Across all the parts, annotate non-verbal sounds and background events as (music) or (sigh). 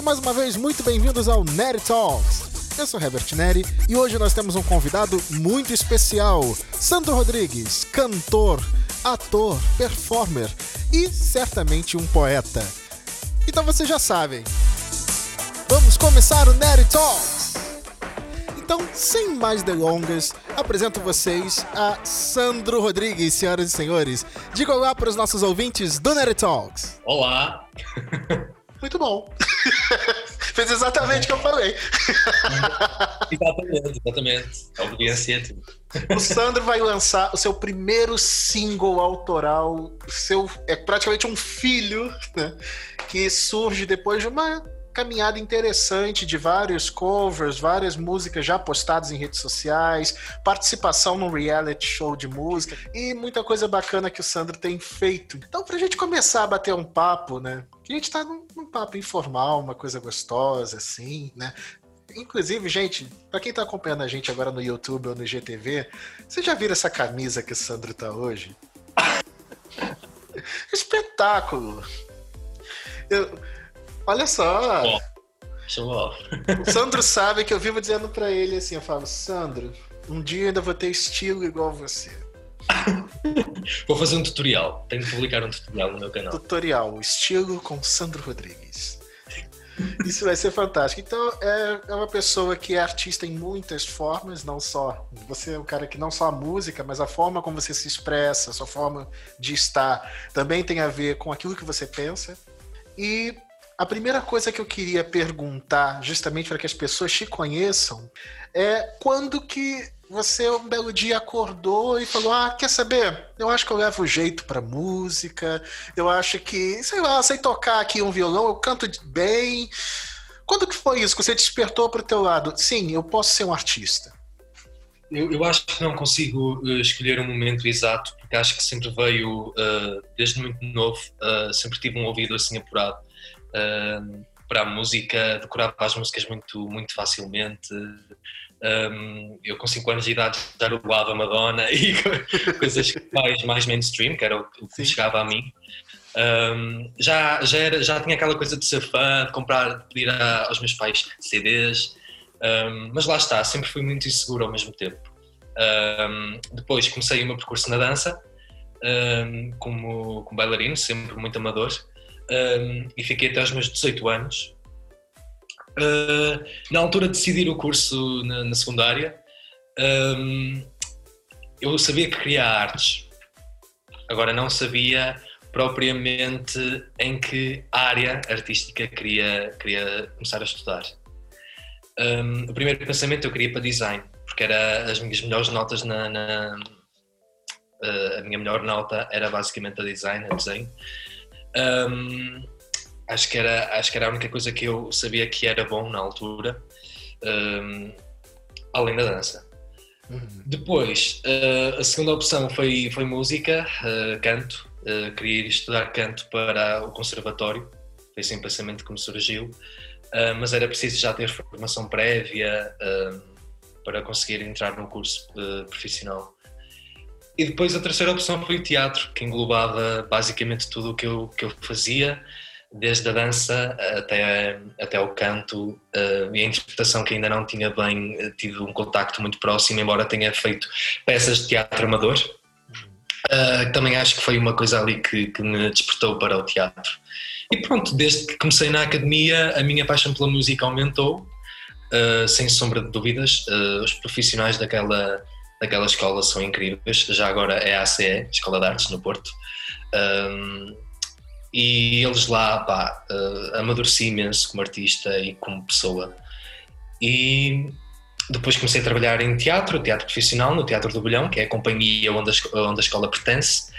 Sejam mais uma vez muito bem-vindos ao Nerd Talks. Eu sou Herbert Neri e hoje nós temos um convidado muito especial, Sandro Rodrigues, cantor, ator, performer e certamente um poeta. Então vocês já sabem. Vamos começar o Nerd Talks. Então, sem mais delongas, apresento vocês a Sandro Rodrigues, senhoras e senhores. Diga olá para os nossos ouvintes do Nerd Talks. Olá! Muito bom. (laughs) Fez exatamente o que eu falei. (laughs) exatamente, exatamente. Obediência O Sandro vai lançar o seu primeiro single autoral, seu é praticamente um filho, né, que surge depois de uma caminhada interessante de vários covers, várias músicas já postadas em redes sociais, participação num reality show de música e muita coisa bacana que o Sandro tem feito. Então, pra gente começar a bater um papo, né? A gente tá num, num papo informal, uma coisa gostosa, assim, né? Inclusive, gente, para quem tá acompanhando a gente agora no YouTube ou no GTV, você já viram essa camisa que o Sandro tá hoje? (laughs) Espetáculo! Eu, Olha só. Show O Sandro sabe que eu vivo dizendo para ele assim, eu falo, Sandro, um dia ainda vou ter estilo igual você. (laughs) Vou fazer um tutorial. Tenho que publicar um tutorial no meu canal. Tutorial, estilo com Sandro Rodrigues. Isso vai ser fantástico. Então, é, é uma pessoa que é artista em muitas formas, não só. Você é um cara que não só a música, mas a forma como você se expressa, a sua forma de estar, também tem a ver com aquilo que você pensa. E a primeira coisa que eu queria perguntar, justamente para que as pessoas te conheçam, é quando que você um belo dia acordou e falou: Ah, quer saber? Eu acho que eu levo jeito para música, eu acho que, sei lá, sei tocar aqui um violão, eu canto bem. Quando que foi isso que você despertou para o teu lado? Sim, eu posso ser um artista. Eu, eu, acho que não consigo uh, escolher um momento exato, porque acho que sempre veio, uh, desde muito novo, uh, sempre tive um ouvido assim apurado um, para a música, decorava as músicas muito, muito facilmente. Um, eu com 5 anos de idade já roubava Madonna e (laughs) coisas mais, mais mainstream, que era o, que chegava a mim. Um, já, já, era, já tinha aquela coisa de ser fã, de comprar, de pedir a, aos meus pais CDs, um, mas lá está, sempre fui muito inseguro ao mesmo tempo. Depois comecei o meu percurso na dança, como, como bailarino, sempre muito amador, um, e fiquei até aos meus 18 anos. Uh, na altura de decidir o curso na, na secundária, um, eu sabia que queria artes, agora não sabia propriamente em que área artística queria, queria começar a estudar. Um, o primeiro pensamento eu queria para design, porque era as minhas melhores notas na, na uh, a minha melhor nota era basicamente a design, a desenho. Um, acho, que era, acho que era a única coisa que eu sabia que era bom na altura, um, além da dança. Uhum. Depois, uh, a segunda opção foi, foi música, uh, canto. Uh, queria ir estudar canto para o conservatório, foi assim o pensamento que me surgiu, mas era preciso já ter formação prévia para conseguir entrar num curso profissional. E depois a terceira opção foi o teatro, que englobava basicamente tudo o que eu, que eu fazia, desde a dança até, até o canto uh, e a interpretação, que ainda não tinha bem eh, tido um contacto muito próximo, embora tenha feito peças de teatro amador. Uh, também acho que foi uma coisa ali que, que me despertou para o teatro. E pronto, desde que comecei na academia, a minha paixão pela música aumentou, uh, sem sombra de dúvidas. os profissionais daquela daquela escola são incríveis. Já agora é a ACE, Escola de Artes no Porto. Um, e eles lá, pá, uh, amadureci imenso como artista e como pessoa. E depois comecei a trabalhar em teatro, teatro profissional, no Teatro do Bolhão, que é a companhia onde a, onde a escola pertence.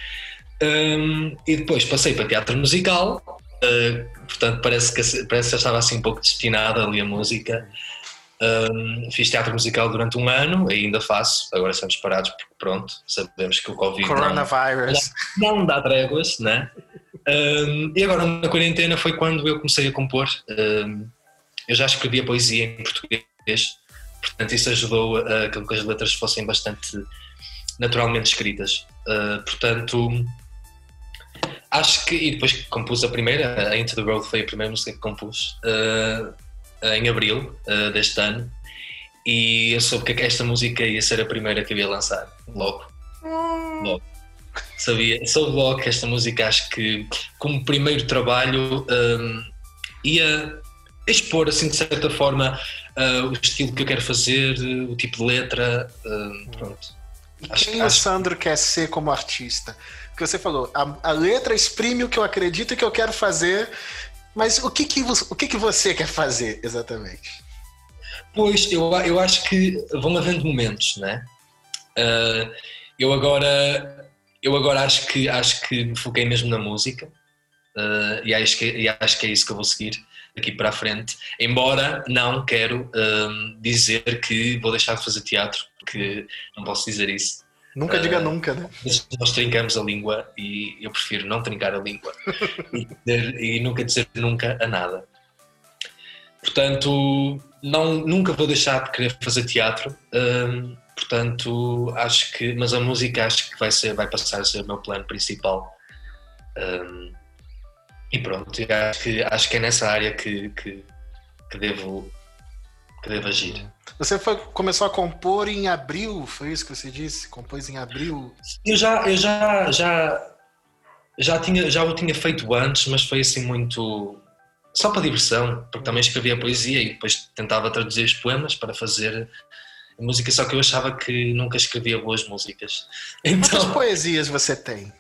Um, e depois passei para teatro musical, uh, portanto parece que, parece que eu estava assim um pouco destinado ali a música. Um, fiz teatro musical durante um ano, ainda faço, agora estamos parados porque pronto, sabemos que o Covid Coronavirus. Não, não dá tréguas, né? Um, e agora na quarentena foi quando eu comecei a compor. Um, eu já escrevia poesia em português, portanto isso ajudou a que as letras fossem bastante naturalmente escritas. Uh, portanto, acho que. E depois compus a primeira, a Into the Road foi a primeira música que compus uh, em abril uh, deste ano. E eu soube que esta música ia ser a primeira que eu ia lançar, logo. Hum. Logo. Sabia, soube logo que esta música, acho que como primeiro trabalho, um, ia expor, assim, de certa forma, uh, o estilo que eu quero fazer, o tipo de letra. Uh, pronto. Acho, Quem acho... o Sandro quer ser como artista? Porque você falou, a, a, letra exprime o que eu acredito e que eu quero fazer, mas o que, que, o que, que você quer fazer exatamente? Pois, eu, eu acho que vão havendo momentos, né? Uh, eu agora eu agora acho que acho que me foquei mesmo na música uh, e, acho que, e acho que é isso que eu vou seguir daqui para a frente. Embora não quero uh, dizer que vou deixar de fazer teatro, porque não posso dizer isso. Nunca uh, diga nunca, né? Nós trincamos a língua e eu prefiro não trincar a língua (laughs) e, e, nunca dizer nunca a nada. Portanto, não, nunca vou deixar de querer fazer teatro. Uh, portanto, acho que, mas a música acho que vai ser, vai passar a ser o meu plano principal. Um, e pronto, acho que, acho que é nessa área que, que, que devo, que devo agir. Você foi, começou a compor em abril, foi isso que você disse? Compôs em abril? Eu já, eu já, já, já, tinha, já o tinha feito antes, mas foi assim muito. só para diversão, porque também escrevia poesia e depois tentava traduzir os poemas para fazer música, só que eu achava que nunca escrevia boas músicas. Então... Quantas poesias você tem?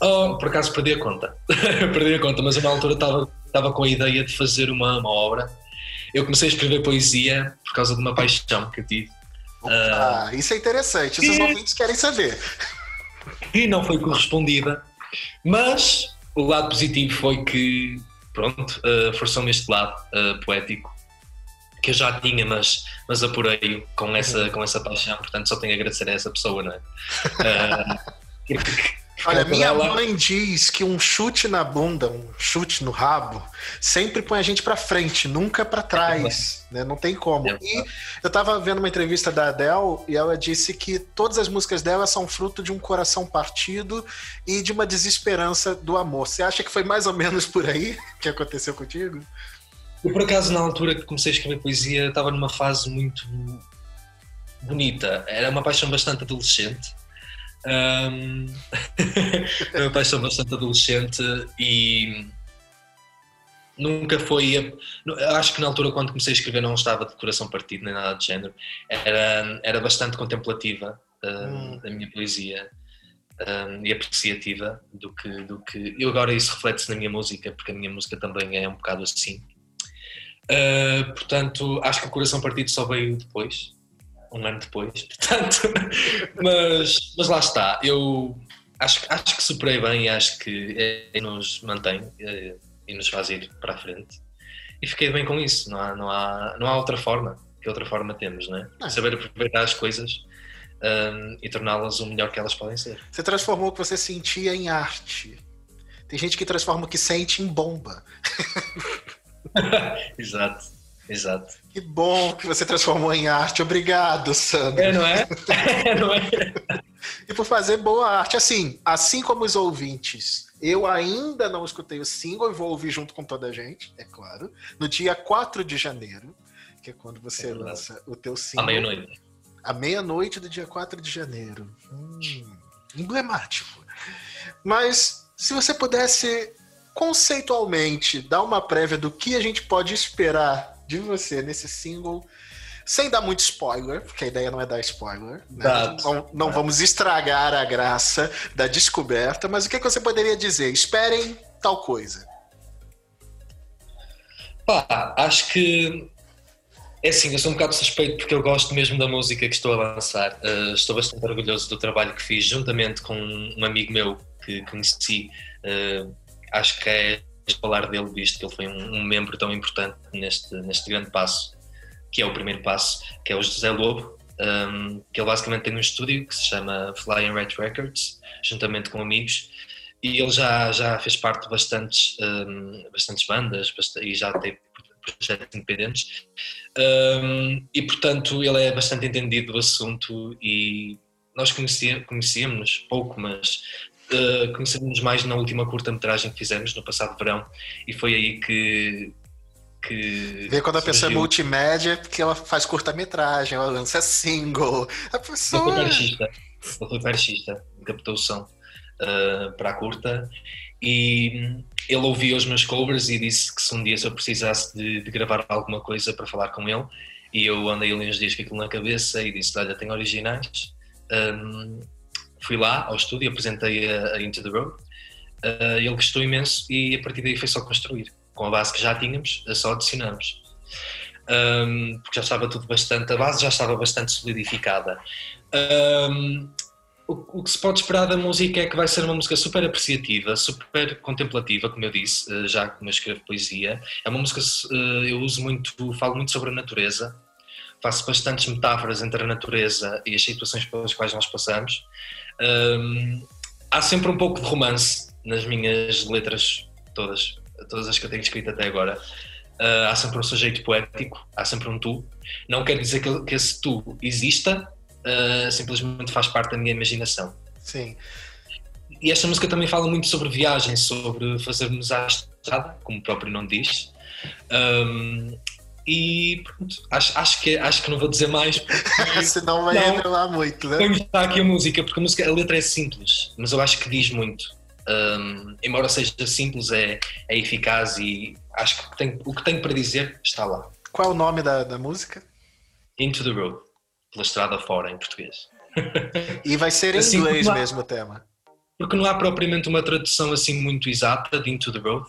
Oh, por acaso perdi a conta. (laughs) perdi a conta, mas na altura estava, estava com a ideia de fazer uma, uma obra. Eu comecei a escrever poesia por causa de uma paixão que eu tive. Ah, uh, isso é interessante, os e... ouvintes querem saber. E não foi correspondida, mas o lado positivo foi que, pronto, uh, forçou-me este lado uh, poético que eu já tinha, mas, mas apurei com essa, uhum. com essa paixão, portanto só tenho a agradecer a essa pessoa, não é? (laughs) Uh, Olha, minha mãe diz que um chute na bunda, um chute no rabo, sempre põe a gente para frente, nunca para trás, né? Não tem como. E eu tava vendo uma entrevista da Adele e ela disse que todas as músicas dela são fruto de um coração partido e de uma desesperança do amor. Você acha que foi mais ou menos por aí que aconteceu contigo? Eu, por acaso, na altura que comecei a escrever poesia, estava numa fase muito bonita. Era uma paixão bastante adolescente. Um... Era uma paixão bastante adolescente e nunca foi. Acho que na altura, quando comecei a escrever, não estava de coração partido nem nada de género. Era, era bastante contemplativa hum. a minha poesia. Um, e apreciativa do que, do que. E agora isso reflete-se na minha música, porque a minha música também é um bocado assim. Uh, portanto, acho que o coração partido só veio depois, um ano depois, (laughs) portanto, mas, mas lá está. Eu acho, acho que superei bem e acho que é, nos mantém é, e nos faz ir para a frente. E fiquei bem com isso, não há, não há, não há outra forma. Que outra forma temos, não é? Ah. Saber aproveitar as coisas um, e torná-las o melhor que elas podem ser. Você transformou o que você sentia em arte. Tem gente que transforma o que sente em bomba. (laughs) exato, exato. Que bom que você transformou em arte. Obrigado, Sandro. É, não é? (laughs) é não é? e por fazer boa arte. Assim, assim como os ouvintes, eu ainda não escutei o single e vou ouvir junto com toda a gente, é claro. No dia 4 de janeiro, que é quando você é lança o teu single. À meia-noite. À meia-noite do dia 4 de janeiro. Hum, emblemático. Mas se você pudesse conceitualmente dar uma prévia do que a gente pode esperar de você nesse single, sem dar muito spoiler, porque a ideia não é dar spoiler, né? não, não vamos estragar a graça da descoberta, mas o que, é que você poderia dizer? Esperem tal coisa. Pá, acho que é assim, eu sou um bocado suspeito porque eu gosto mesmo da música que estou a lançar. Uh, estou bastante orgulhoso do trabalho que fiz juntamente com um amigo meu que conheci uh, acho que é falar dele, visto que ele foi um, um, membro tão importante neste, neste grande passo, que é o primeiro passo, que é o José Lobo, um, que ele basicamente tem um estúdio que se chama Flying Red Records, juntamente com amigos, e ele já, já fez parte de bastantes, um, bastantes bandas e já teve projetos independentes, um, e portanto ele é bastante entendido do assunto e nós conhecíamos pouco, mas uh, conhecemos mais na última curta-metragem que fizemos no passado verão e foi aí que. que Vê quando a pessoa é multimédia, porque ela faz curta-metragem, ela lança single. A pessoa. Ele foi baixista, ele captou o som uh, para a curta e ele ouviu os meus covers e disse que se um dia se eu precisasse de, de gravar alguma coisa para falar com ele, e eu andei ali uns dias com aquilo na cabeça e disse: Olha, tenho originais. Um, fui lá ao estúdio, apresentei a, a Into the Road, uh, ele gostou imenso e a partir daí foi só construir. Com a base que já tínhamos, só adicionamos. Um, porque já estava tudo bastante, a base já estava bastante solidificada. Um, o, o, que se pode esperar da música é que vai ser uma música super apreciativa, super contemplativa, como eu disse, uh, já como eu escrevo poesia. É uma música, uh, eu uso muito, falo muito sobre a natureza, faço bastantes metáforas entre a natureza e as situações pelas quais nós passamos. Um, há sempre um pouco de romance nas minhas letras, todas, todas as que eu tenho escrito até agora. Uh, há sempre um sujeito poético, há sempre um tu. Não quer dizer que, que esse tu exista, uh, simplesmente faz parte da minha imaginação. Sim. E esta música também fala muito sobre viagem, sobre fazermos à estrada, como o próprio nome diz. Um, e pronto, acho, acho, que, acho que não vou dizer mais. (laughs) Senão vai não, lá muito, né? Vamos estar aqui a música, porque a, música, a letra é simples, mas eu acho que diz muito. Um, embora seja simples, é, é eficaz e acho que tem, o que tenho para dizer está lá. Qual é o nome da, da música? Into the Road, pela estrada fora em português. E vai ser em (laughs) assim, inglês mesmo o tema? Porque não há propriamente uma tradução assim muito exata de Into the Road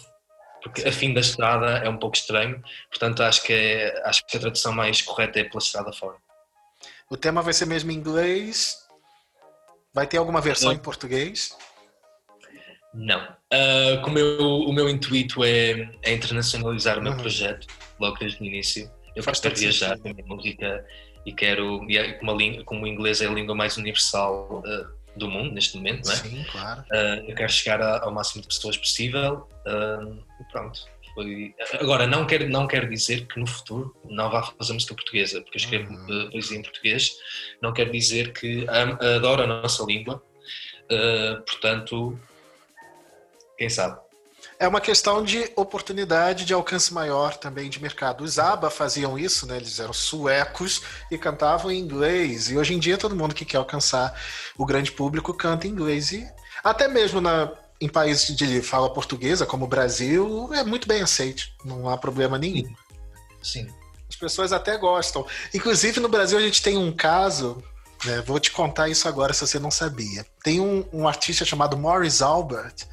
porque a fim da estrada é um pouco estranho, portanto acho que, é, acho que a tradução mais correta é pela estrada fora. O tema vai ser mesmo em inglês? Vai ter alguma versão em português? Não. Uh, como eu, o meu intuito é, é internacionalizar o meu uhum. projeto, logo desde o início. Eu Faz quero viajar com a minha música e quero, e é como, a, como o inglês é a língua mais universal uh, do mundo neste momento, não é? Sim, claro. Uh, eu quero chegar a, ao máximo de pessoas possível uh, e pronto. Foi... Agora, não quero, não quero dizer que no futuro não vá fazer música portuguesa, porque eu escrevo uhum. poesia em português, não quero dizer que adoro a nossa língua, uh, portanto, quem sabe é uma questão de oportunidade de alcance maior também de mercado. Os ABBA faziam isso, né? Eles eram suecos e cantavam em inglês. E hoje em dia todo mundo que quer alcançar o grande público canta em inglês. E até mesmo na, em países de fala portuguesa, como o Brasil, é muito bem aceito. Não há problema nenhum. Sim. As pessoas até gostam. Inclusive no Brasil a gente tem um caso né, vou te contar isso agora se você não sabia. Tem um, um artista chamado Morris Albert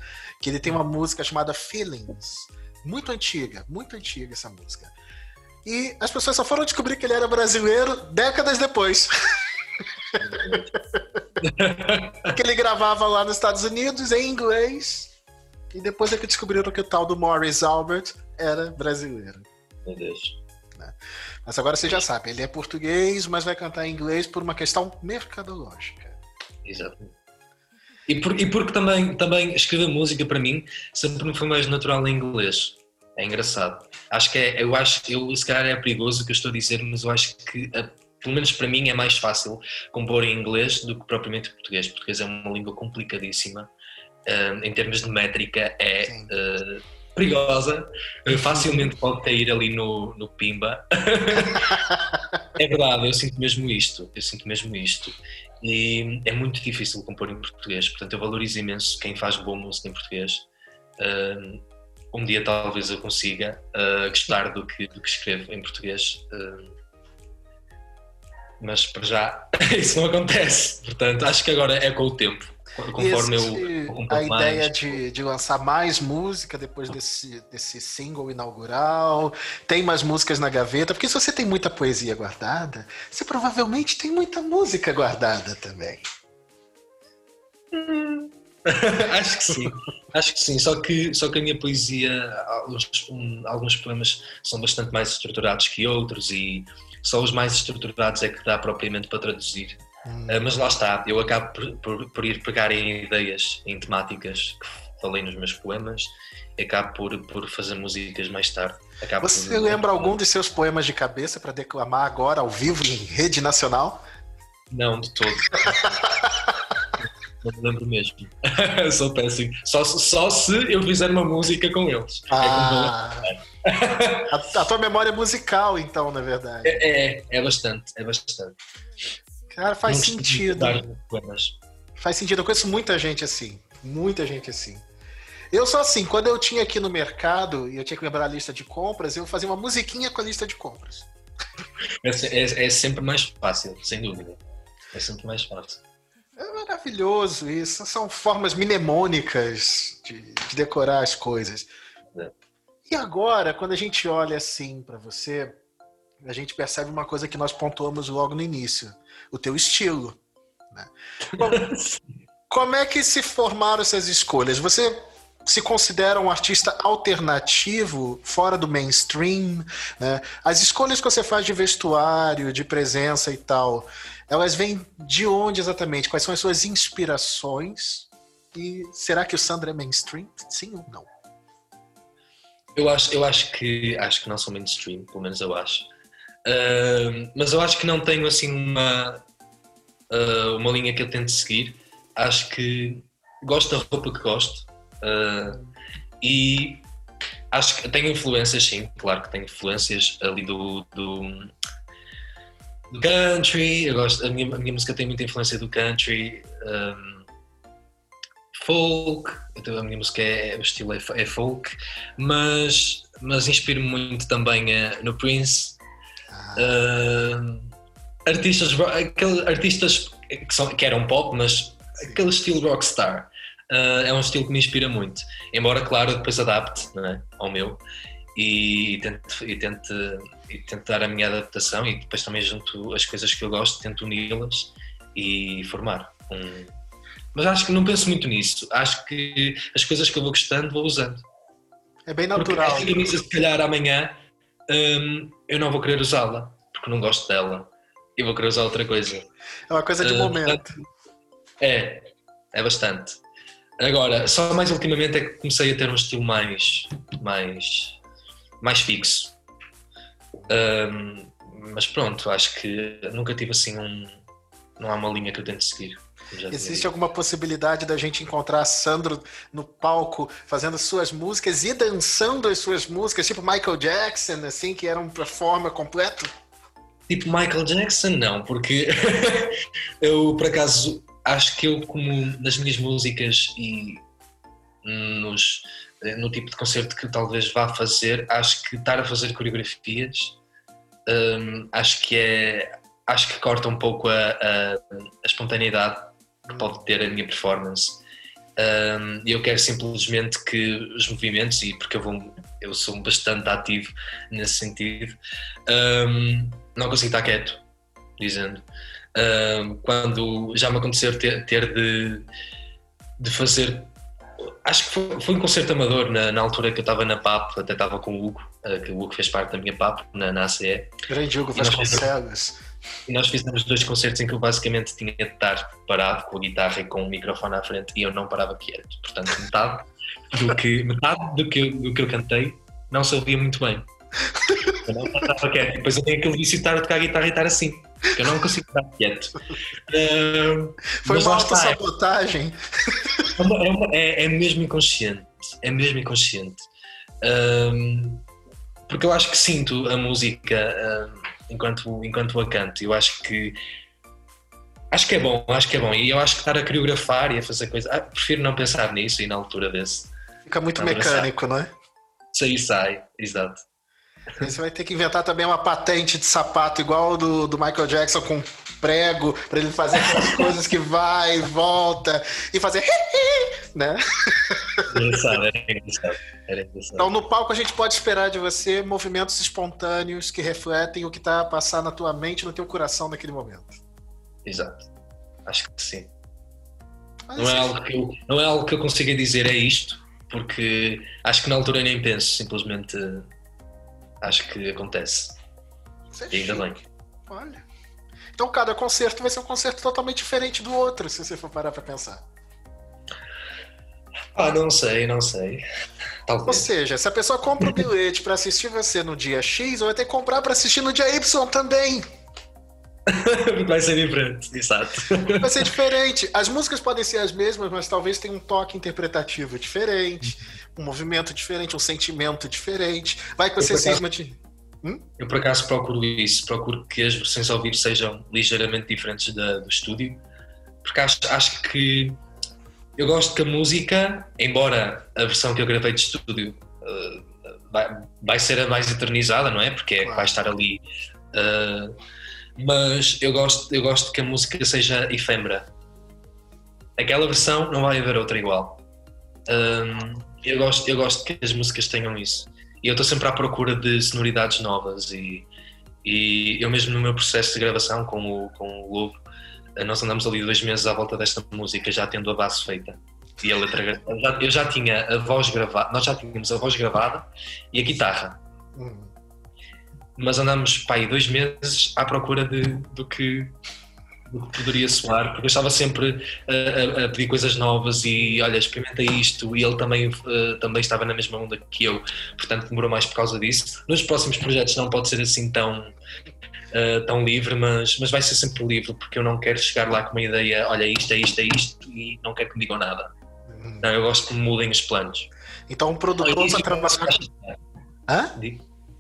que ele tem uma música chamada Feelings, muito antiga, muito antiga essa música. E as pessoas só foram descobrir que ele era brasileiro décadas depois. (laughs) que ele gravava lá nos Estados Unidos em inglês. E depois é que descobriram que o tal do Morris Albert era brasileiro. Meu Deus. Né? Mas agora você já sabe, ele é português, mas vai cantar em inglês por uma questão mercadológica. Exatamente. E, por, e porque também, também escrever música para mim sempre me foi mais natural em inglês. É engraçado. Acho que é, eu acho, eu, se calhar é perigoso o que eu estou a dizer, mas eu acho que, pelo menos para mim, é mais fácil compor em inglês do que propriamente em português. Português é uma língua complicadíssima. Uh, em termos de métrica, é uh, perigosa. Uh, facilmente pode cair ali no, no pimba. (laughs) é verdade, eu sinto mesmo isto. Eu sinto mesmo isto e é muito difícil compor em português, portanto eu valorizo imenso quem faz boa música em português. Uh, um dia talvez eu consiga uh, gostar do que, do que escrevo em português, uh, mas para já (laughs) isso não acontece, portanto acho que agora é com o tempo. Conforme Esse, eu, a ideia de, de lançar mais música depois desse, desse single inaugural, tem mais músicas na gaveta, porque se você tem muita poesia guardada, você provavelmente tem muita música guardada também. Hum. (laughs) acho que sim, acho que sim. Só que, só que a minha poesia, alguns, um, alguns poemas são bastante mais estruturados que outros e só os mais estruturados é que dá propriamente para traduzir. Hum. Uh, mas lá está, eu acabo por, por, por, ir pegar em ideias, em temáticas que falei nos meus poemas e acabo por, por fazer músicas mais tarde. Acabo Você por... lembra algum dos seus poemas de cabeça para declamar agora, ao vivo, em rede nacional? Não, de todo. (laughs) não me lembro mesmo. (laughs) Sou péssimo. Só, só se eu fizer uma música com eles. É ah, é a, a, tua memória musical, então, na verdade. É, é, é bastante, é bastante. Cara, faz não sentido. Faz sentido. Eu conheço muita gente assim. Muita gente assim. Eu sou assim, quando eu tinha aqui no mercado e eu tinha que lembrar a lista de compras, eu fazia uma musiquinha com a lista de compras. É, é, é sempre mais fácil, sem dúvida. É sempre mais fácil. É maravilhoso isso. São formas mnemônicas de, de decorar as coisas. É. E agora, quando a gente olha assim para você, a gente percebe uma coisa que nós pontuamos logo no início: o teu estilo. Né? como é que se formaram essas escolhas? Você se considera um artista alternativo, fora do mainstream, né? As escolhas que você faz de vestuário, de presença e tal, elas vêm de onde exatamente? Quais são as suas inspirações? E será que o Sandro é mainstream? Sim ou não? Eu acho, eu acho que acho que não sou mainstream, pelo menos eu acho. Mas eu acho que não tenho assim uma uh, uma linha que eu tento seguir. Acho que gosto da roupa que gosto Uh, e acho que tenho influências, sim, claro que tenho influências ali do, do, do country. Eu gosto, a minha, a minha, música tem muita influência do country, um, folk. Então a minha música é, o estilo é, é folk, mas, mas inspiro-me muito também uh, no Prince. Uh, artistas, aqueles artistas que, são, que eram pop, mas aquele estilo rockstar uh, é um estilo que me inspira muito. Embora, claro, depois adapte é? ao meu e, tente, e, tente, e tente dar a minha adaptação e depois também junto as coisas que eu gosto, tento uni-las e formar um. Mas acho que não penso muito nisso. Acho que as coisas que eu vou gostando vou usando. É bem natural. Porque esta camisa, se calhar amanhã, um, eu não vou querer usá-la, porque não gosto dela. E vou querer usar outra coisa. É uma coisa de uh, momento. É, é bastante. Agora, só mais ultimamente é que comecei a ter um estilo mais, mais, mais fixo. Um, mas pronto, acho que nunca tive assim um. Não há uma linha que eu tento seguir. Existe alguma possibilidade da gente encontrar Sandro no palco fazendo suas músicas e dançando as suas músicas, tipo Michael Jackson, assim, que era um performer completo? Tipo Michael Jackson, não, porque (laughs) eu por acaso acho que eu, como nas minhas músicas e nos, no tipo de concerto que talvez vá fazer, acho que estar a fazer coreografias um, acho que é acho que corta um pouco a, a, a espontaneidade que pode ter a minha performance. Um, eu quero simplesmente que os movimentos, e porque eu, vou, eu sou bastante ativo nesse sentido, um, não consigo estar quieto, dizendo quando já me aconteceu ter, ter de, de fazer. Acho que foi, foi um concerto amador na, na, altura que eu estava na PAP, até estava com o Hugo, uh, que o Hugo fez parte da minha PAP na, na ACE. Grande Hugo Vasconcelos. E nós fizemos dois concertos em que eu basicamente tinha de estar parado com a guitarra e com o microfone à frente e eu não parava quieto. Portanto, metade do que, metade do que, do que eu cantei não se ouvia muito bem. Eu não estava quieto. Depois eu tenho aquele vício de estar a tocar a guitarra e estar assim. Eu não consigo estar quieto. Uh, Foi uma auto-sabotagem. É, é, é, mesmo inconsciente. É mesmo inconsciente. Um, porque eu acho que sinto a música um, enquanto, enquanto a canto. Eu acho que acho que é bom, acho que é bom. E eu acho que estar a coreografar e a fazer coisas. Ah, prefiro não pensar nisso e na altura desse. Fica muito mecânico, não é? Sai, sai, exato. Você vai ter que inventar também uma patente de sapato igual do, do Michael Jackson com prego para ele fazer aquelas (laughs) coisas que vai e volta e fazer né? Engraçado, era engraçado, era engraçado. Então no palco a gente pode esperar de você movimentos espontâneos que refletem o que está a passar na tua mente, no teu coração naquele momento. Exato. Acho que sim. não é, algo que eu, não é algo que eu consiga dizer é isto, porque acho que na altura nem penso, simplesmente acho que acontece. É e ainda bem. Olha. Então cada concerto vai ser um concerto totalmente diferente do outro, se você for parar para pensar. Ah, não sei, não sei. Talvez. Ou seja, se a pessoa compra o bilhete para assistir você no dia X, vai ter que comprar para assistir no dia Y também. (laughs) vai ser diferente, exato. Vai ser diferente. As músicas podem ser as mesmas, mas talvez tenha um toque interpretativo diferente, um movimento diferente, um sentimento diferente. Vai que você cisma de. Hum? Eu por acaso procuro isso, procuro que as versões ao vivo sejam ligeiramente diferentes da, do estúdio, porque acho, acho que eu gosto que a música, embora a versão que eu gravei de estúdio uh, vai, vai ser a mais eternizada, não é? Porque é, vai estar ali. Uh, mas eu gosto, eu gosto que a música seja efêmera. Aquela versão não vai haver outra igual. Um, eu, gosto, eu gosto que as músicas tenham isso. E eu estou sempre à procura de sonoridades novas. E, e eu mesmo no meu processo de gravação com o, com o Lobo, eh, nós andamos ali dois meses à volta desta música, já tendo a base feita. E a letra, eu já, eu já tinha a voz gravada, nós já tínhamos a voz gravada e a guitarra. Uhum mas andamos para aí dois meses à procura de, do, que, do que poderia soar, porque eu estava sempre a, a, pedir coisas novas e olha, experimenta isto, e ele também, uh, também estava na mesma onda que eu, portanto demorou mais por causa disso. Nos próximos projetos não pode ser assim tão, uh, tão livre, mas, mas vai ser sempre livre, porque eu não quero chegar lá com uma ideia, olha, isto é isto, é isto, e não quero que me digam nada. Não, eu gosto que me mudem os planos. Então um produtor para trabalhar. Hã?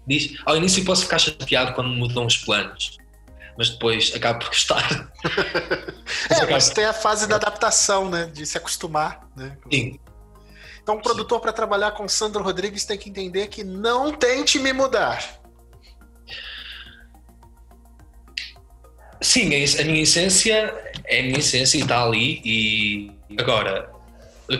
Diz, ao início posso ficar chateado quando mudam os planos, mas depois acabo por gostar. (laughs) é, mas tem a fase da adaptação, né? De se acostumar, né? Sim. Então, o produtor para trabalhar com Sandro Rodrigues tem que entender que não tente me mudar. Sim, é a minha essência é a minha essência e está ali. E agora,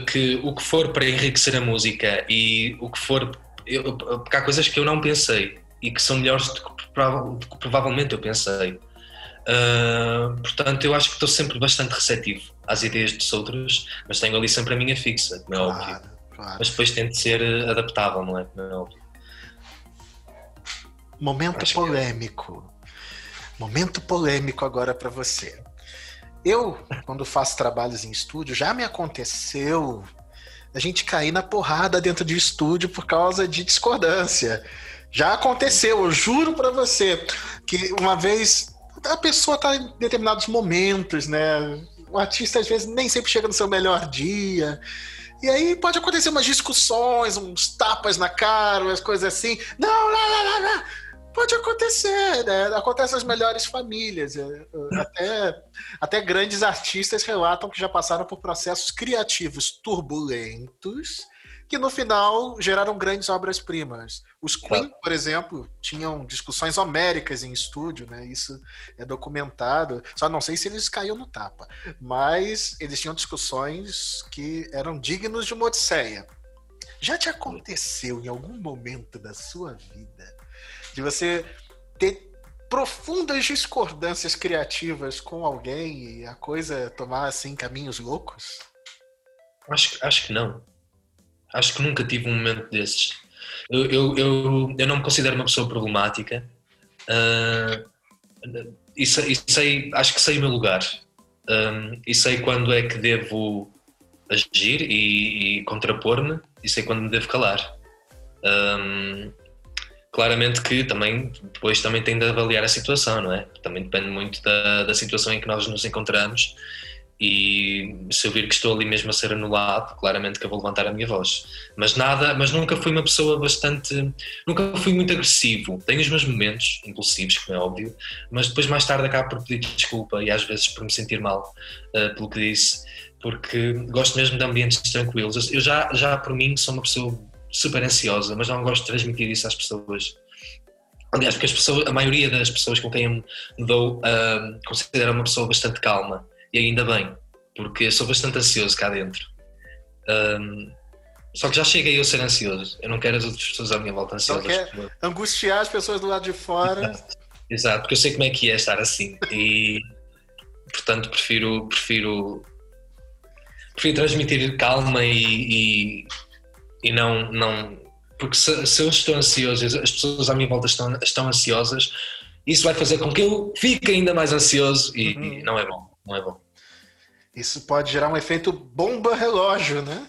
que o que for para enriquecer a música e o que for eu, porque há coisas que eu não pensei e que são melhores do que, do que provavelmente eu pensei. Uh, portanto, eu acho que estou sempre bastante receptivo às ideias dos outros, mas tenho ali sempre a minha fixa, como é claro, óbvio. Claro. Mas depois tento ser adaptável, não é? Como é óbvio. Momento acho polêmico. Que... Momento polêmico agora para você. Eu, quando faço trabalhos em estúdio, já me aconteceu a gente cair na porrada dentro de estúdio por causa de discordância. Já aconteceu, eu juro para você, que uma vez a pessoa tá em determinados momentos, né? O artista às vezes nem sempre chega no seu melhor dia. E aí pode acontecer umas discussões, uns tapas na cara, umas coisas assim. Não, não, não, não, não. Pode acontecer, né? Acontece nas melhores famílias. É, é, até, até grandes artistas relatam que já passaram por processos criativos turbulentos que no final geraram grandes obras-primas. Os Queen, por exemplo, tinham discussões homéricas em estúdio, né? Isso é documentado. Só não sei se eles caíram no tapa, mas eles tinham discussões que eram dignos de uma odisseia. Já te aconteceu em algum momento da sua vida de você ter profundas discordâncias criativas com alguém e a coisa tomar assim caminhos loucos? Acho, acho que não. Acho que nunca tive um momento desses. Eu, eu, eu, eu não me considero uma pessoa problemática uh, e, sei, e, sei, acho que sei o meu lugar um, e sei quando é que devo agir e, e contrapor-me e sei quando me devo calar. Um, claramente que também depois também tem de avaliar a situação, não é? Também depende muito da, da situação em que nós nos encontramos e se eu vir que estou ali mesmo a ser anulado, claramente que eu vou levantar a minha voz. Mas nada, mas nunca fui uma pessoa bastante, nunca fui muito agressivo. Tenho os meus momentos impulsivos, como é óbvio, mas depois mais tarde acabo por pedir desculpa e às vezes por me sentir mal uh, pelo que disse, porque gosto mesmo de ambientes tranquilos. Eu já, já por mim sou uma pessoa super ansiosa, mas não gosto de transmitir isso às pessoas. Aliás, porque as pessoas, a maioria das pessoas com quem me dou uh, considero uma pessoa bastante calma, e ainda bem, porque sou bastante ansioso cá dentro. Um, só que já cheguei a ser ansioso. Eu não quero as outras pessoas à minha volta ansiosas. Não quer angustiar as pessoas do lado de fora. (laughs) Exato, porque eu sei como é que é estar assim. E portanto prefiro, prefiro, prefiro transmitir calma e, e e não. não porque se, se eu estou ansioso, as pessoas à minha volta estão, estão ansiosas, isso vai fazer com que eu fique ainda mais ansioso e, uhum. e não é bom. Não é bom. Isso pode gerar um efeito bomba-relógio, né?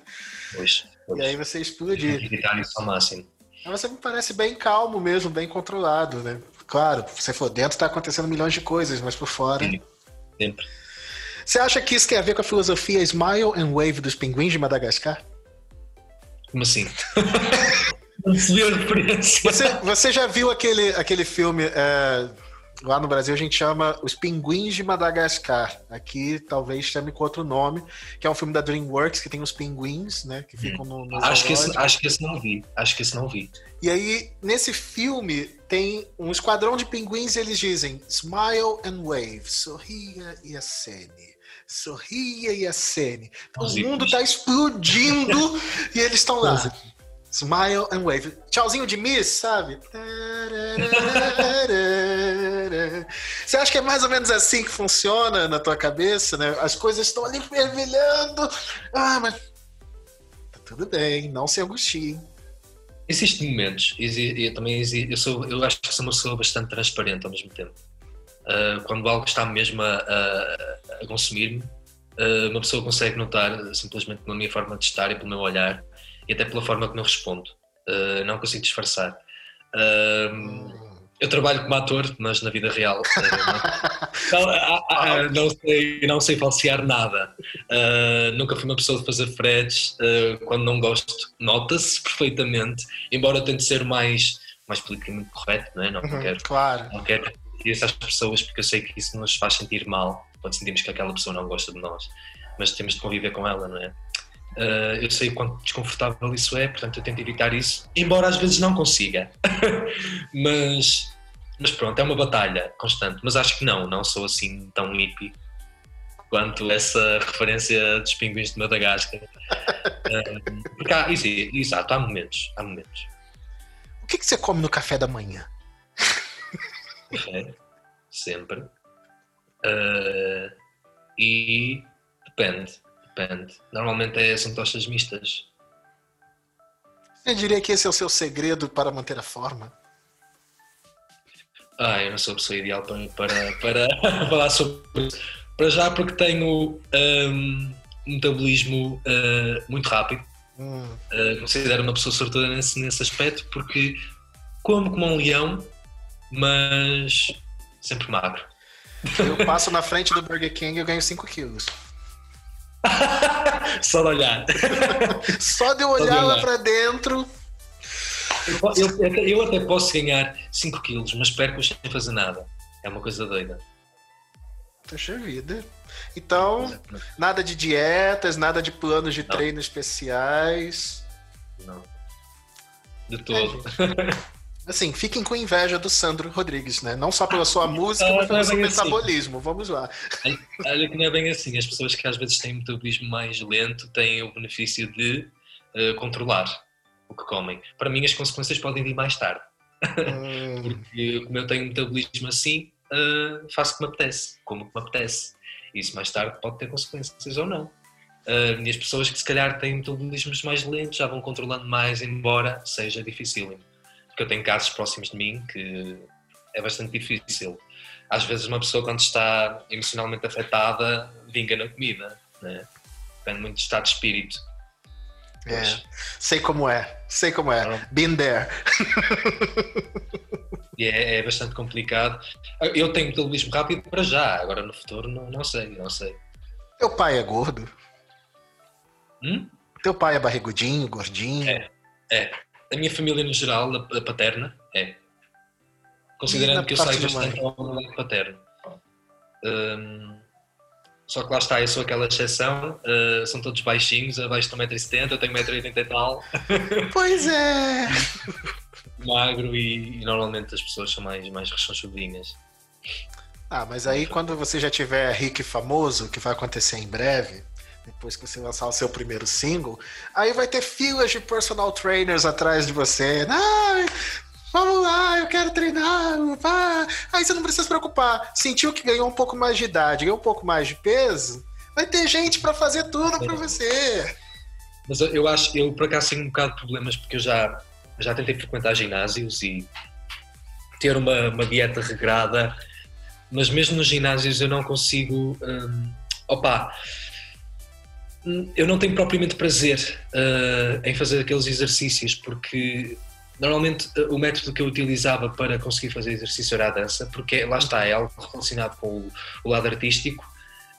Pois, pois. E aí você explodir. Evitar isso ao máximo. Mas você me parece bem calmo mesmo, bem controlado, né? Claro, você for dentro, está acontecendo milhões de coisas, mas por fora. Sim, sempre. Você acha que isso tem a ver com a filosofia Smile and Wave dos pinguins de Madagascar? Como assim? (laughs) Não se a referência. Você, você já viu aquele, aquele filme é, Lá no Brasil a gente chama Os Pinguins de Madagascar. Aqui talvez chame com outro nome, que é um filme da DreamWorks que tem os pinguins, né? Que ficam no. no acho, que esse, acho que esse não vi. Acho que esse não vi. E aí, nesse filme, tem um esquadrão de pinguins e eles dizem Smile and wave, sorria e acene. Sorria e acene. Então, o mundo está explodindo (laughs) e eles estão lá. Smile and wave. Tchauzinho de Miss, sabe? (laughs) Você acha que é mais ou menos assim que funciona na tua cabeça, né? As coisas estão ali fervilhando. Ah, mas tá tudo bem, não se angustie. Existem momentos, eu também eu, sou, eu acho que sou uma pessoa bastante transparente ao mesmo tempo. Uh, quando algo está mesmo a, a, a consumir-me, uh, uma pessoa consegue notar simplesmente pela minha forma de estar e pelo meu olhar e até pela forma como eu respondo. Uh, não consigo disfarçar. Uh, eu trabalho como ator, mas na vida real não, (laughs) não, não, sei, não sei falsear nada. Uh, nunca fui uma pessoa de fazer fretes. quando não gosto, nota-se perfeitamente, embora tente ser mais, mais politicamente correto, não é? Não, uhum, quero, claro. não quero isso às pessoas porque eu sei que isso nos faz sentir mal quando sentimos que aquela pessoa não gosta de nós, mas temos de conviver com ela, não é? Uh, eu sei quanto desconfortável isso é, portanto eu tento evitar isso, embora às vezes não consiga. (laughs) mas, mas pronto, é uma batalha constante. Mas acho que não, não sou assim tão hippie quanto essa referência dos pinguins de Madagascar. (laughs) uh, porque há, exato, há momentos, há momentos. O que, que você come no café da manhã? Sempre. Uh, e depende Depende. Normalmente é, são tochas mistas. Eu diria que esse é o seu segredo para manter a forma. Ah, eu não sou a pessoa ideal para, para, para (laughs) falar sobre isso. Para já, porque tenho um, um metabolismo uh, muito rápido. Hum. Uh, considero uma pessoa sortuda nesse, nesse aspecto, porque como como um leão, mas sempre magro. Eu (laughs) passo na frente do Burger King e eu ganho 5 quilos. Só de olhar. Só de olhar, lá para dentro. Eu, eu, eu, até posso ganhar 5 quilos, mas perco sem fazer nada. É uma coisa doida. Poxa vida. Então, nada de dietas, nada de planos de Não. treino especiais. Não. De todo. É, (laughs) Assim, fiquem com inveja do Sandro Rodrigues, né? Não só pela sua música, mas pelo seu assim. metabolismo. Assim. Vamos lá. Olha que não é bem assim. As pessoas que às vezes têm metabolismo mais lento têm o benefício de uh, controlar o que comem. Para mim, as consequências podem vir mais tarde. Hum. (laughs) Porque como eu tenho metabolismo assim, uh, faço o que me apetece, como o que me apetece. Isso mais tarde pode ter consequências ou não. Uh, e as pessoas que se calhar têm metabolismos mais lentos já vão controlando mais, embora seja difícil porque eu tenho casos próximos de mim que é bastante difícil. Às vezes uma pessoa quando está emocionalmente afetada vinga na comida, né? depende muito do estado de espírito. É, sei como é, sei como é, ah. been there. (laughs) É, é, bastante complicado. Eu tenho metabolismo rápido para já, agora no futuro não, não sei, não sei. Teu pai é gordo? Hum? Teu pai é barrigudinho, gordinho? É, é a minha família no geral, a, paterna, é. Considerando que eu saio bastante ao lado paterno. Um, só que lá está, eu sou aquela exceção, uh, são todos baixinhos, abaixo de 1,70m, eu tenho 1,80m e tal. (laughs) Pois é! (laughs) Magro e, e, normalmente as pessoas são mais, mais rechonchudinhas. Ah, mas aí quando você já tiver rico e famoso, que vai acontecer em breve, depois que você lançar o seu primeiro single, aí vai ter filas de personal trainers atrás de você. Vamos lá, eu quero treinar. Pá. Aí você não precisa se preocupar. Sentiu que ganhou um pouco mais de idade, ganhou um pouco mais de peso, vai ter gente para fazer tudo para você. Mas eu acho, eu por acaso tenho um bocado de problemas porque eu já, já tentei frequentar ginásios e ter uma, uma dieta regrada, mas mesmo nos ginásios eu não consigo. Hum, opa, eu não tenho propriamente prazer uh, em fazer aqueles exercícios porque normalmente eh, o método que eu utilizava para conseguir fazer exercício era a dança, porque lá está, é algo relacionado com o, o lado artístico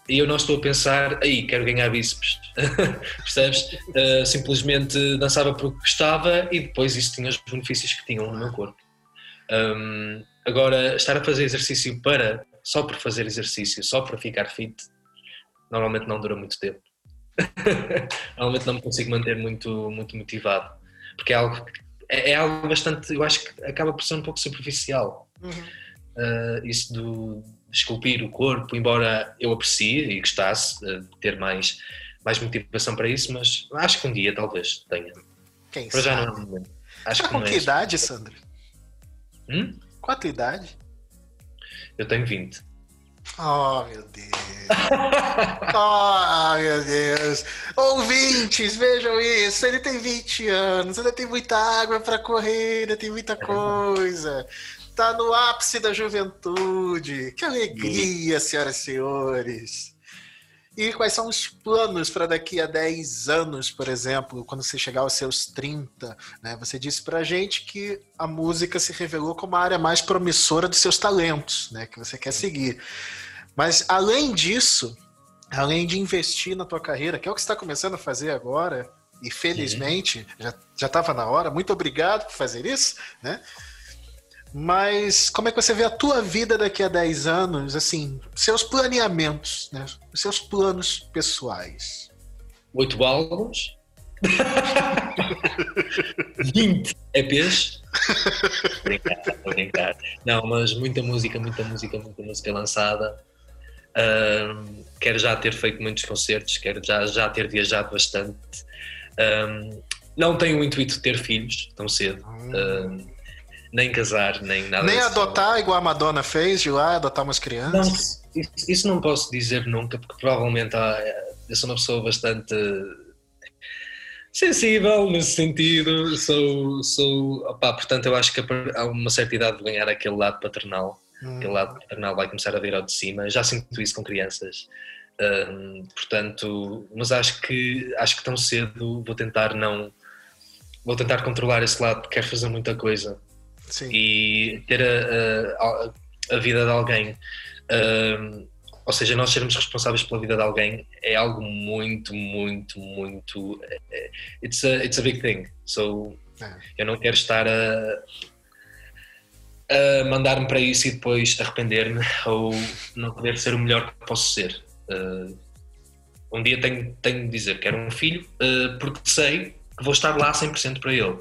e eu não estou a pensar, aí quero ganhar bíceps, (laughs) percebes? Uh, simplesmente dançava porque gostava e depois isso tinha os benefícios que tinham no meu corpo. Um, agora, estar a fazer exercício para, só por fazer exercício, só para ficar fit, normalmente não dura muito tempo. (laughs) normalmente não me consigo manter muito, muito motivado, porque é algo, é, é algo bastante, eu acho que acaba por ser um pouco superficial. Uhum. Uh, isso do, de esculpir o corpo, embora eu aprecie e gostasse de ter mais, mais motivação para isso, mas acho que um dia talvez tenha. Quem para sabe? já não Acho Você que com que é idade, Sandro? Hum? Qual a tua idade? Eu tenho 20. Oh, meu Deus. (laughs) oh, meu Deus. Ouvintes, vejam isso. Ele tem 20 anos, ainda tem muita água para correr, ainda tem muita coisa. Tá no ápice da juventude. Que alegria, senhoras e senhores. E quais são os planos para daqui a 10 anos, por exemplo, quando você chegar aos seus 30? Né? Você disse para a gente que a música se revelou como a área mais promissora dos seus talentos, né? que você quer seguir. Mas além disso, além de investir na tua carreira, que é o que você está começando a fazer agora, e felizmente já estava na hora, muito obrigado por fazer isso, né? Mas como é que você vê a tua vida daqui a 10 anos, assim, seus planeamentos, né? Seus planos pessoais? Oito álbuns. (laughs) 20 EPs. brincar, brincar. Não, mas muita música, muita música, muita música lançada. Um, quero já ter feito muitos concertos, quero já, já ter viajado bastante. Um, não tenho o intuito de ter filhos tão cedo. Um, nem casar, nem nada. Nem adotar, igual a Madonna fez, de lá adotar umas crianças. Não, isso, isso não posso dizer nunca, porque provavelmente há, eu sou uma pessoa bastante sensível nesse sentido. Sou, sou opá, portanto, eu acho que há uma certa idade de ganhar aquele lado paternal. Hum. Aquele lado paternal vai começar a vir ao de cima. Já sinto isso com crianças. Um, portanto, mas acho que acho que tão cedo vou tentar não vou tentar controlar esse lado porque quero fazer muita coisa Sim. e ter a, a, a, vida de alguém. Um, ou seja, nós sermos responsáveis pela vida de alguém é algo muito, muito, muito. É, it's a, it's a big thing. So, é. eu não quero estar a, a mandar-me para isso e depois arrepender-me (laughs) ou não poder ser o melhor que posso ser. Uh, um dia tenho, tenho de dizer que quero um filho uh, porque sei que vou estar lá 100% para ele.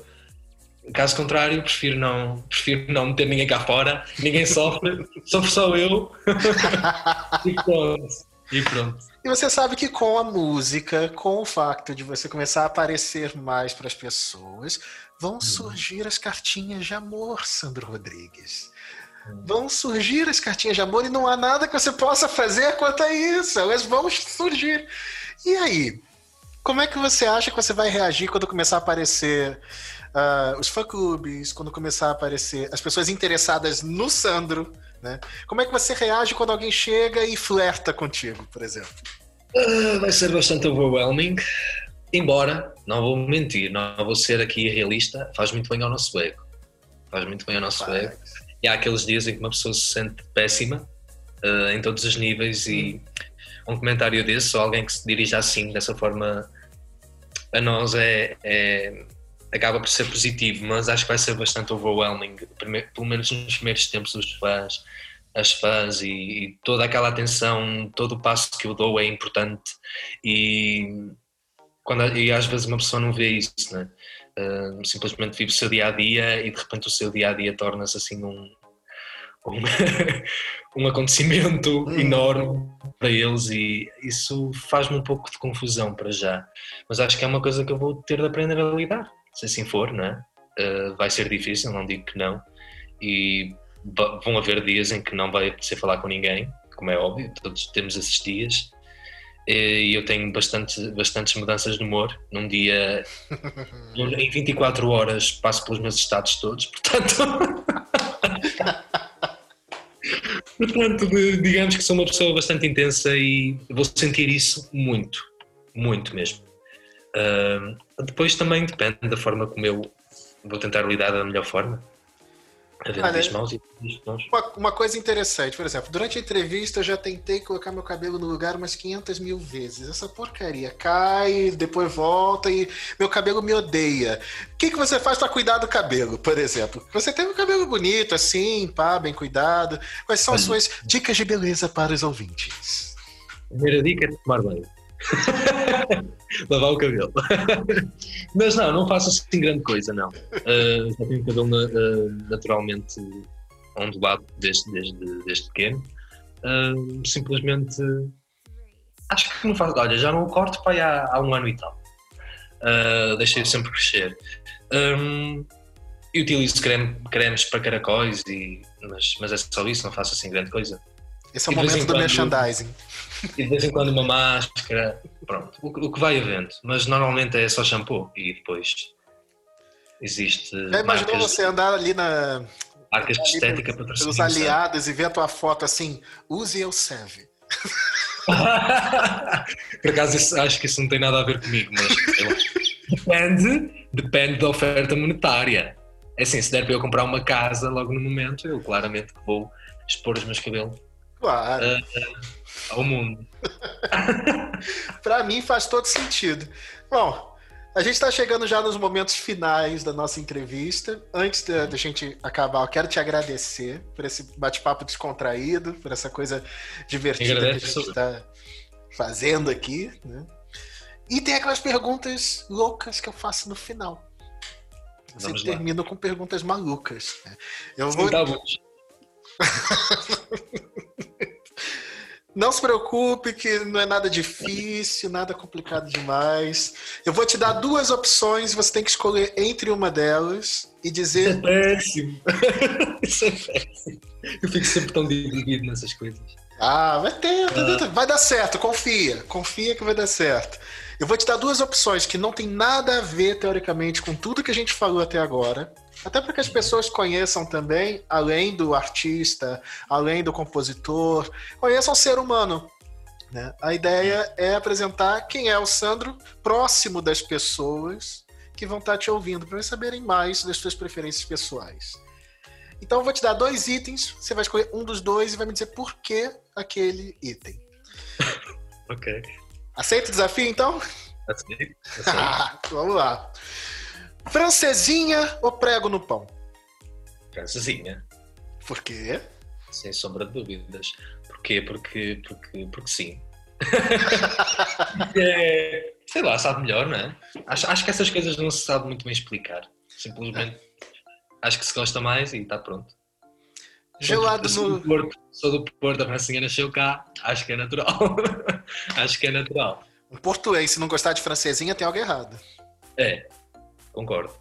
Caso contrário, prefiro não, prefiro não meter ninguém cá fora, ninguém sofre, (laughs) sofro só eu. (laughs) e pronto. E pronto. E você sabe que com a música, com o facto de você começar a aparecer mais para as pessoas, vão hum. surgir as cartinhas de amor, Sandro Rodrigues. Hum. Vão surgir as cartinhas de amor e não há nada que você possa fazer quanto a isso. Elas vão surgir. E aí? Como é que você acha que você vai reagir quando começar a aparecer uh, os fã-clubes, quando começar a aparecer as pessoas interessadas no Sandro, né? Como é que você reage quando alguém chega e flerta contigo, por exemplo? Uh, vai ser bastante overwhelming, embora, não vou mentir, não vou ser aqui realista, faz muito bem ao nosso ego. Faz muito bem ao nosso faz. ego. E há aqueles dias em que uma pessoa se sente péssima uh, em todos os níveis e hum. um comentário desse ou alguém que se dirige assim, dessa forma, a nós é, é, acaba por ser positivo, mas acho que vai ser bastante overwhelming, pelo menos nos primeiros tempos os fãs, as fãs e, e, toda aquela atenção, todo o passo que eu dou é importante e, quando, e às vezes uma pessoa não vê isso, né? Uh, simplesmente vive o seu dia a dia e de repente o seu dia a dia torna-se assim um, um, (laughs) um acontecimento hum. enorme para eles e isso faz-me um pouco de confusão para já, mas acho que é uma coisa que eu vou ter de aprender a lidar se assim for, não é? Uh, vai ser difícil, não digo que não, e vão haver dias em que não vai apetecer falar com ninguém, como é óbvio, todos temos esses dias, e eu tenho bastante, bastantes mudanças de humor. Num dia, (laughs) em 24 horas, passo pelos meus estados todos, portanto. (laughs) portanto, digamos que sou uma pessoa bastante intensa e vou sentir isso muito, muito mesmo. Uh, depois também depende da forma como eu vou tentar lidar da melhor forma. Havendo e. Uma, uma coisa interessante, por exemplo, durante a entrevista eu já tentei colocar meu cabelo no lugar umas 500 mil vezes. Essa porcaria cai, depois volta e meu cabelo me odeia. O que, que você faz para cuidar do cabelo, por exemplo? Você tem um cabelo bonito, assim, pá, bem cuidado. Quais são as suas dicas de beleza para os ouvintes? Primeira dica é tomar banho. (laughs) (laughs) Lavar o cabelo. (laughs) Mas não, não faço assim grande coisa, não. Uh, já tenho o cabelo uh, naturalmente ondulado desde, desde, desde pequeno. Uh, simplesmente acho que não faço. Olha, já não o corto para há, há um ano e tal. Uh, deixei sempre crescer. Um, e utilizo creme, cremes para caracóis, e, mas, mas é só isso, não faço assim grande coisa. Esse é o momento do merchandising. E de vez em quando uma máscara, pronto, o, o, que vai havendo. Mas normalmente é só shampoo e depois existe. Já imaginou você andar ali na. Marcas de estética para Pelos aliados e ver a tua foto assim, use eu serve. (laughs) Por acaso isso, acho que isso não tem nada a ver comigo, mas depende, depende da oferta monetária. É assim, se der para eu comprar uma casa logo no momento, eu claramente vou expor os meus cabelos Claro. Ao mundo. (laughs) para mim faz todo sentido. Bom, a gente está chegando já nos momentos finais da nossa entrevista. Antes da, gente acabar, eu quero te agradecer por esse bate-papo descontraído, por essa coisa divertida que a gente está fazendo aqui. Né? E tem aquelas perguntas loucas que eu faço no final. Você termina com perguntas malucas. Né? Eu vou. Tá (laughs) Não se preocupe que não é nada difícil, nada complicado demais. Eu vou te dar duas opções, você tem que escolher entre uma delas e dizer. Isso é péssimo. (laughs) Isso é péssimo. Eu fico sempre tão dividido nessas coisas. Ah, vai ter, ah. vai dar certo, confia. Confia que vai dar certo. Eu vou te dar duas opções que não tem nada a ver, teoricamente, com tudo que a gente falou até agora. Até para que as pessoas conheçam também, além do artista, além do compositor, conheçam o ser humano. Né? A ideia é apresentar quem é o Sandro próximo das pessoas que vão estar te ouvindo, para saberem mais das suas preferências pessoais. Então eu vou te dar dois itens, você vai escolher um dos dois e vai me dizer por que aquele item. (laughs) ok. Aceita o desafio então? Aceito. (laughs) Vamos lá. Francesinha ou prego no pão? Francesinha. Por quê? Sem sombra de dúvidas. Porquê? Porque, porque, porque sim. (laughs) é, sei lá, sabe melhor, não é? Acho, acho que essas coisas não se sabe muito bem explicar. Simplesmente acho que se gosta mais e está pronto. Gelado sou no. Do Porto, sou do Porto, a Francinha nasceu cá, acho que é natural. (laughs) acho que é natural. Um portuense não gostar de francesinha tem algo errado. É, Concordo.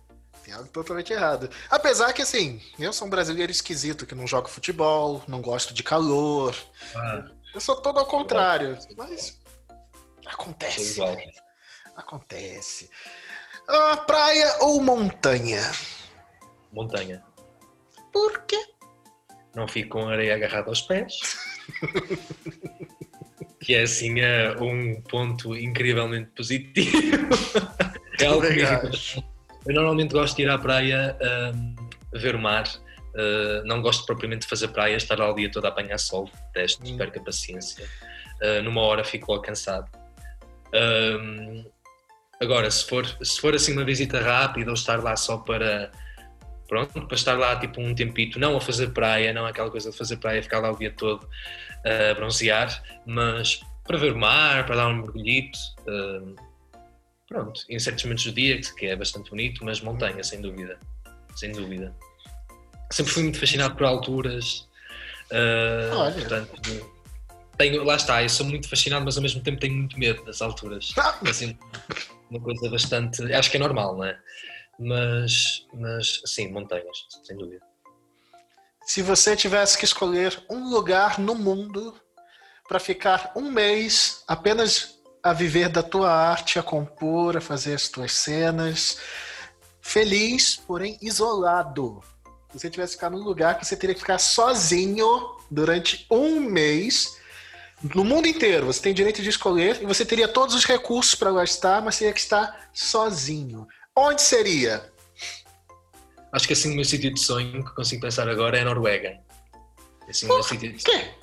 Tem algo totalmente errado. Apesar que, assim, eu sou um brasileiro esquisito, que não joga futebol, não gosto de calor. Ah. Eu sou todo ao contrário. Mas acontece. Acontece. Ah, praia ou montanha? Montanha. Por quê? Não fico com areia agarrada aos pés. (laughs) que é assim é um ponto incrivelmente positivo. (laughs) é algo que eu normalmente gosto de ir à praia um, ver o mar. Uh, não gosto propriamente de fazer praia, estar lá o dia todo a apanhar sol, teste, hum. perca paciência. Uh, numa hora fico logo cansado. Um, agora, se for, se for assim uma visita rápida ou estar lá só para pronto, para estar lá tipo um tempito, não a fazer praia, não aquela coisa de fazer praia, ficar lá o dia todo a bronzear, mas para ver o mar, para dar um mergulhito, uh, pronto, em certos momentos do dia, que é bastante bonito, mas montanha, sem dúvida. Sem dúvida. Sempre fui muito fascinado por alturas. Uh, Olha. Portanto, tenho, lá está, eu sou muito fascinado, mas ao mesmo tempo tenho muito medo das alturas. Ah. Assim, uma coisa bastante. Acho que é normal, não é? Mas, mas sim, montanhas, sem dúvida. Se você tivesse que escolher um lugar no mundo para ficar um mês apenas a viver da tua arte, a compor, a fazer as tuas cenas. Feliz, porém isolado. Se você tivesse que ficar num lugar que você teria que ficar sozinho durante um mês, no mundo inteiro, você tem direito de escolher e você teria todos os recursos para lá estar, mas teria que estar sozinho. Onde seria? Acho que assim o meu sítio de sonho que consigo pensar agora é a Noruega. Assim, meu sítio de sonho.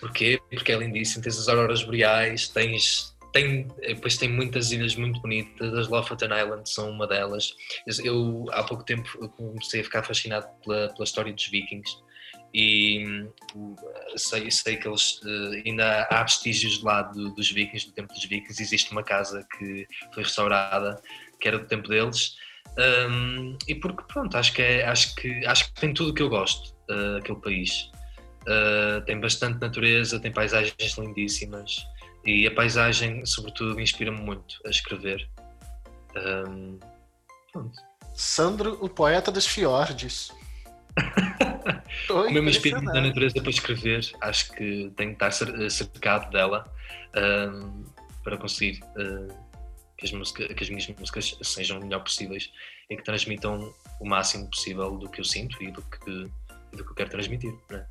Porquê? Porque é lindíssimo, tens as auroras boreais, tens tem, depois tem muitas ilhas muito bonitas, as Lofoten Islands são uma delas. Eu há pouco tempo comecei a ficar fascinado pela, pela história dos vikings e hum, sei, sei que eles eh, ainda há vestígios lá do, dos vikings, do tempo dos vikings, existe uma casa que foi restaurada, que era do tempo deles, um, e porque pronto, acho que, é, acho, que, acho que tem tudo o que eu gosto, uh, aquele país. Uh, tem bastante natureza, tem paisagens lindíssimas e a paisagem, sobretudo, inspira-me muito a escrever. Um, Sandro, o poeta dos fiordes. (laughs) o meu espírito da natureza para escrever, acho que tenho que estar cercado dela um, para conseguir uh, que, as música, que as minhas músicas sejam o melhor possíveis e que transmitam o máximo possível do que eu sinto e do que, do que eu quero transmitir. Né?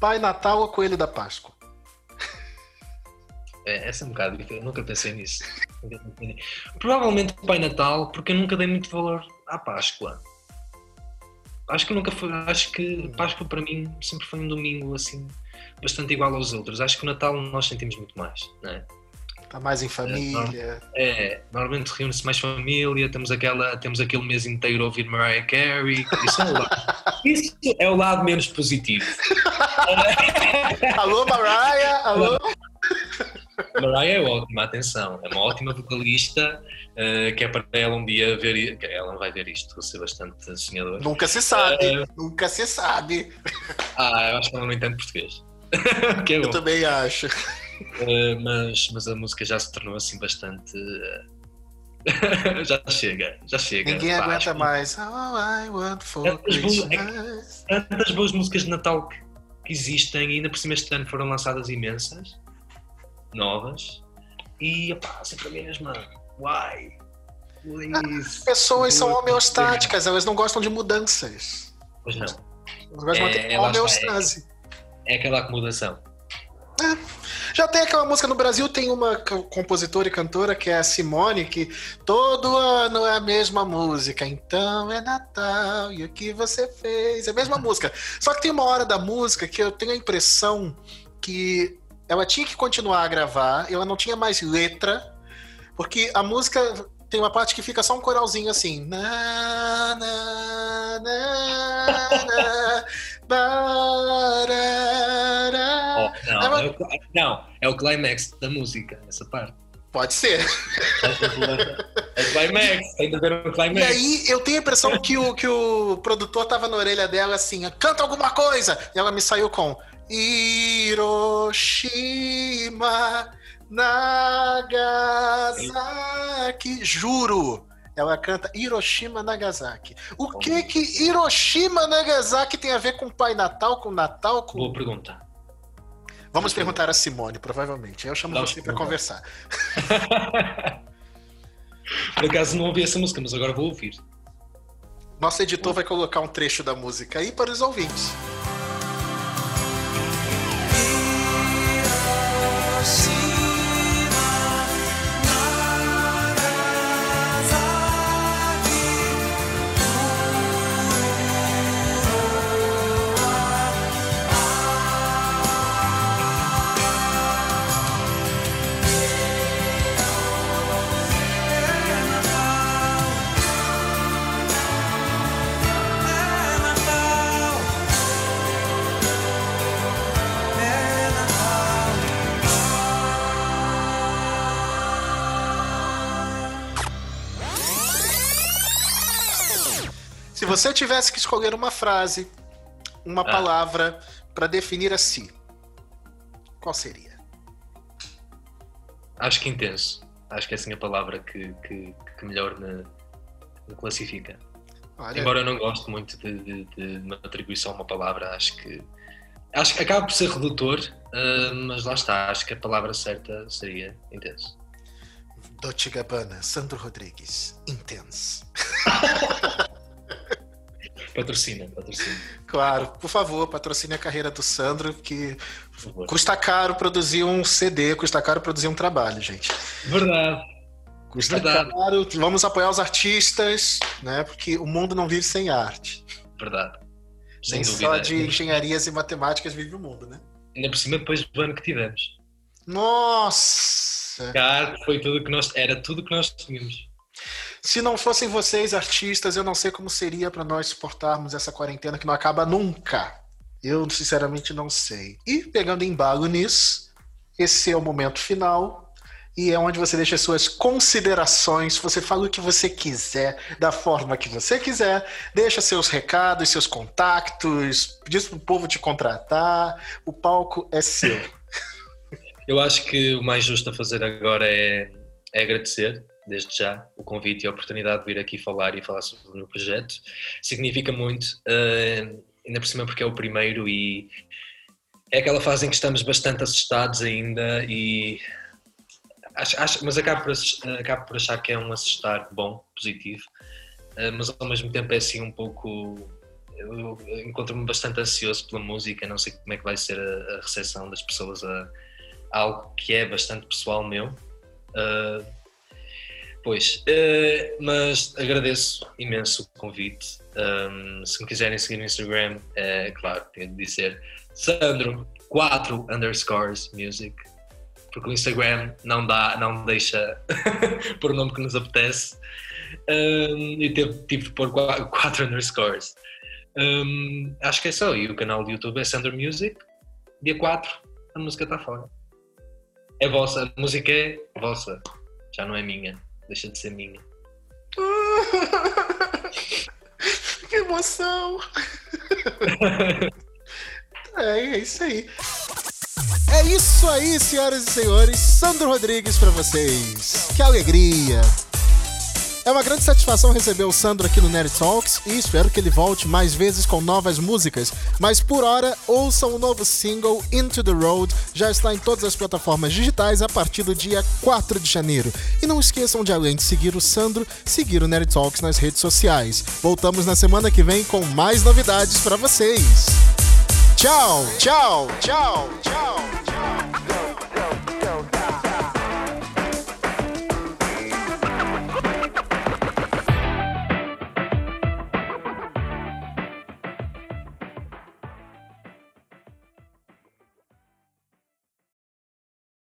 Pai Natal ou Coelho da Páscoa? É, essa é um bocado eu nunca pensei nisso. Provavelmente Pai Natal, porque eu nunca dei muito valor à Páscoa. Acho que nunca foi, acho que Páscoa para mim sempre foi um domingo assim, bastante igual aos outros. Acho que o Natal nós sentimos muito mais, não é? Está mais em família. É, normalmente reúne-se mais família, temos, aquela, temos aquele mês inteiro a ouvir Mariah Carey. Isso é o lado, (laughs) isso é o lado menos positivo. (laughs) alô, Mariah! Alô? Mariah é ótima, atenção, é uma ótima vocalista, uh, que é para ela um dia ver, ela não vai ver isto, vou ser bastante sonhador. Nunca se sabe, uh, nunca se sabe. Ah, eu acho que ela não entende português. (laughs) é eu também acho. Uh, mas, mas a música já se tornou assim bastante. (laughs) já chega, já chega. Ninguém pá, aguenta mais. Oh, I want for tantas, boas, é, tantas boas músicas de Natal que, que existem e ainda por cima este ano foram lançadas imensas novas e opá, sempre a mesma. Why? As pessoas são homeostáticas, elas não gostam de mudanças. Pois não. Elas gostam é, de manter homeostase. É, é aquela acomodação. É. Já tem aquela música no Brasil, tem uma compositora e cantora que é a Simone, que todo ano é a mesma música. Então é Natal e o que você fez? É a mesma música. Só que tem uma hora da música que eu tenho a impressão que ela tinha que continuar a gravar, ela não tinha mais letra, porque a música tem uma parte que fica só um coralzinho assim. Na, na, na, na, oh, ela... é o, não, é o climax da música, essa parte. Pode ser. É climax, tem que ver um climax. E aí eu tenho a impressão que o, que o produtor tava na orelha dela assim, canta alguma coisa! E ela me saiu com Hiroshima, Nagasaki. Juro. Ela canta Hiroshima Nagasaki. O que que Hiroshima Nagasaki tem a ver com Pai Natal, com Natal? Com... Boa pergunta. Vamos perguntar a Simone, provavelmente. Eu chamo você para conversar. (laughs) Por acaso não ouvi essa música, mas agora vou ouvir. Nosso editor vai colocar um trecho da música aí para os ouvintes. Você tivesse que escolher uma frase, uma ah. palavra para definir a si, qual seria? Acho que intenso. Acho que é assim a palavra que, que, que melhor me, me classifica. Olha. Embora eu não goste muito de, de, de uma atribuição a uma palavra, acho que acho que acaba por ser redutor, uh, mas lá está, acho que a palavra certa seria intenso. Dolce Gabbana, Sandro Rodrigues, intenso. (laughs) Patrocina, patrocina. Claro, por favor, patrocine a carreira do Sandro, que custa caro produzir um CD, custa caro produzir um trabalho, gente. Verdade. Custa caro, vamos apoiar os artistas, né? Porque o mundo não vive sem arte. Verdade. Sem Nem só de engenharias e matemáticas vive o mundo, né? Ainda por cima depois do ano que tivemos. Nossa! Cara, foi tudo que nós. Era tudo que nós tínhamos. Se não fossem vocês, artistas, eu não sei como seria para nós suportarmos essa quarentena que não acaba nunca. Eu, sinceramente, não sei. E pegando embalo nisso, esse é o momento final e é onde você deixa suas considerações, você fala o que você quiser, da forma que você quiser, deixa seus recados, seus contatos, diz pro povo te contratar, o palco é seu. Eu acho que o mais justo a fazer agora é, é agradecer desde já o convite e a oportunidade de vir aqui falar e falar sobre o meu projeto. Significa muito, uh, ainda por cima porque é o primeiro e é aquela fase em que estamos bastante assustados ainda e acho, acho, mas acabo por, acabo por achar que é um assustar bom, positivo, uh, mas ao mesmo tempo é assim um pouco eu encontro-me bastante ansioso pela música, não sei como é que vai ser a, a recepção das pessoas a, a, algo que é bastante pessoal meu. Uh, Pois, uh, mas agradeço imenso o convite. Um, se me quiserem seguir no Instagram, é claro, tenho de dizer Sandro 4 underscores music, porque o Instagram não dá, não deixa (laughs) por o nome que nos apetece. Um, e tive, tive de pôr 4 (laughs) underscores. Um, acho que é só. E o canal do YouTube é Sandro Music. Dia 4, a música está fora. É vossa, a música é vossa, já não é minha deixa de ser minha. (laughs) que emoção! (laughs) é, é isso aí. É isso aí, senhoras e senhores. Sandro Rodrigues para vocês. Que alegria! É uma grande satisfação receber o Sandro aqui no Nerd Talks e espero que ele volte mais vezes com novas músicas. Mas por hora, ouçam o novo single Into the Road, já está em todas as plataformas digitais a partir do dia 4 de janeiro. E não esqueçam de além de seguir o Sandro, seguir o Nerd Talks nas redes sociais. Voltamos na semana que vem com mais novidades para vocês. Tchau, tchau, tchau, tchau.